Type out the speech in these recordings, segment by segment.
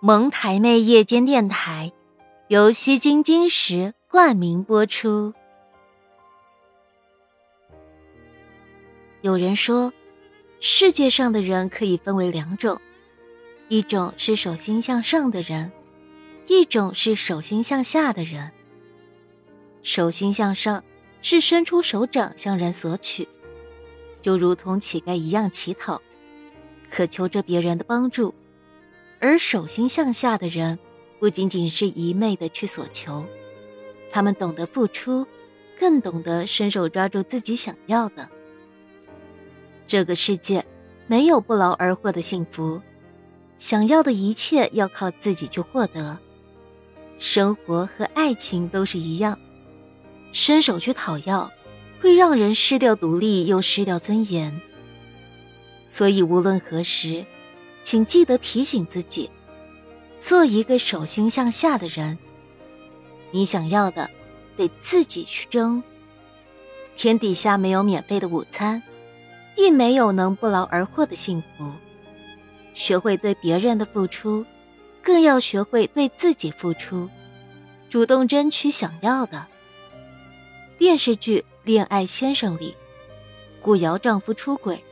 蒙台妹夜间电台由西京金石冠名播出。有人说，世界上的人可以分为两种，一种是手心向上的人，一种是手心向下的人。手心向上是伸出手掌向人索取，就如同乞丐一样乞讨，渴求着别人的帮助。而手心向下的人，不仅仅是一昧的去索求，他们懂得付出，更懂得伸手抓住自己想要的。这个世界没有不劳而获的幸福，想要的一切要靠自己去获得。生活和爱情都是一样，伸手去讨要，会让人失掉独立又失掉尊严。所以无论何时。请记得提醒自己，做一个手心向下的人。你想要的，得自己去争。天底下没有免费的午餐，亦没有能不劳而获的幸福。学会对别人的付出，更要学会对自己付出，主动争取想要的。电视剧《恋爱先生》里，顾瑶丈夫出轨，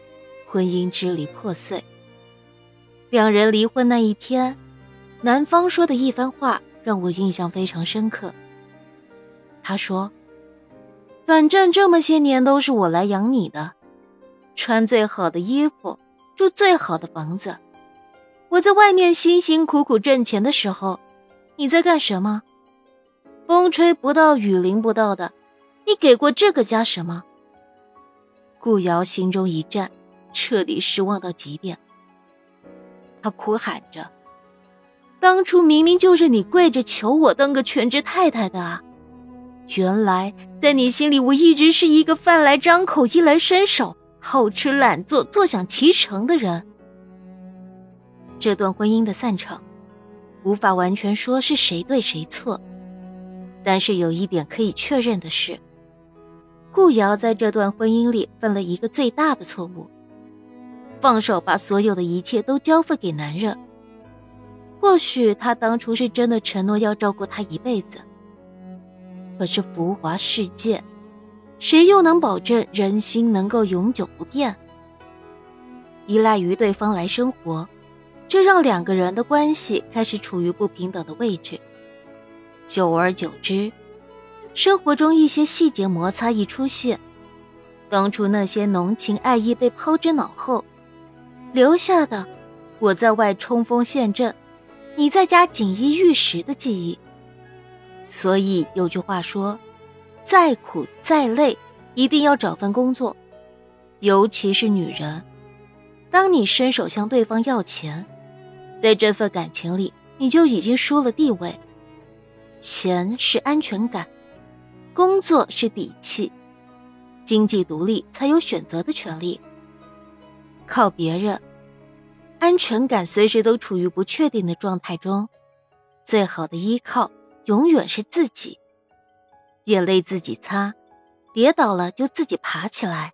婚姻支离破碎。两人离婚那一天，男方说的一番话让我印象非常深刻。他说：“反正这么些年都是我来养你的，穿最好的衣服，住最好的房子。我在外面辛辛苦苦挣钱的时候，你在干什么？风吹不到，雨淋不到的，你给过这个家什么？”顾瑶心中一战，彻底失望到极点。他哭喊着：“当初明明就是你跪着求我当个全职太太的啊！原来在你心里，我一直是一个饭来张口、衣来伸手、好吃懒做、坐享其成的人。”这段婚姻的散场，无法完全说是谁对谁错，但是有一点可以确认的是，顾瑶在这段婚姻里犯了一个最大的错误。放手，把所有的一切都交付给男人。或许他当初是真的承诺要照顾她一辈子，可是浮华世界，谁又能保证人心能够永久不变？依赖于对方来生活，这让两个人的关系开始处于不平等的位置。久而久之，生活中一些细节摩擦一出现，当初那些浓情爱意被抛之脑后。留下的，我在外冲锋陷阵，你在家锦衣玉食的记忆。所以有句话说：“再苦再累，一定要找份工作。”尤其是女人，当你伸手向对方要钱，在这份感情里，你就已经输了地位。钱是安全感，工作是底气，经济独立才有选择的权利。靠别人，安全感随时都处于不确定的状态中。最好的依靠永远是自己，眼泪自己擦，跌倒了就自己爬起来。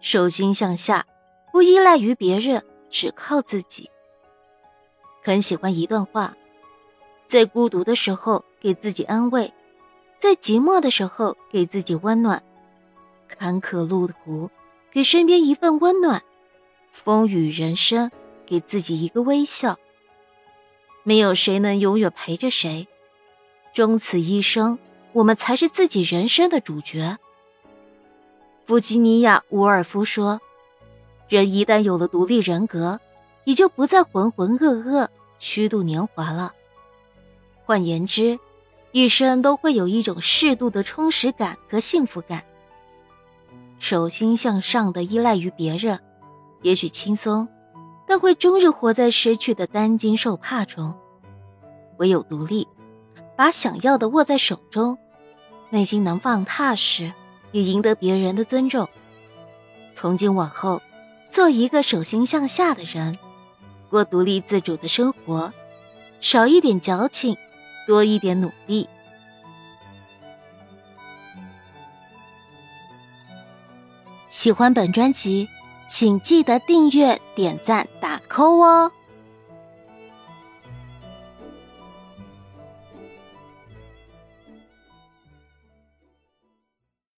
手心向下，不依赖于别人，只靠自己。很喜欢一段话：在孤独的时候给自己安慰，在寂寞的时候给自己温暖，坎坷路途给身边一份温暖。风雨人生，给自己一个微笑。没有谁能永远陪着谁，终此一生，我们才是自己人生的主角。弗吉尼亚·伍尔夫说：“人一旦有了独立人格，也就不再浑浑噩噩、虚度年华了。换言之，一生都会有一种适度的充实感和幸福感。手心向上的依赖于别人。”也许轻松，但会终日活在失去的担惊受怕中。唯有独立，把想要的握在手中，内心能放踏实，也赢得别人的尊重。从今往后，做一个手心向下的人，过独立自主的生活，少一点矫情，多一点努力。喜欢本专辑。请记得订阅、点赞、打 call 哦！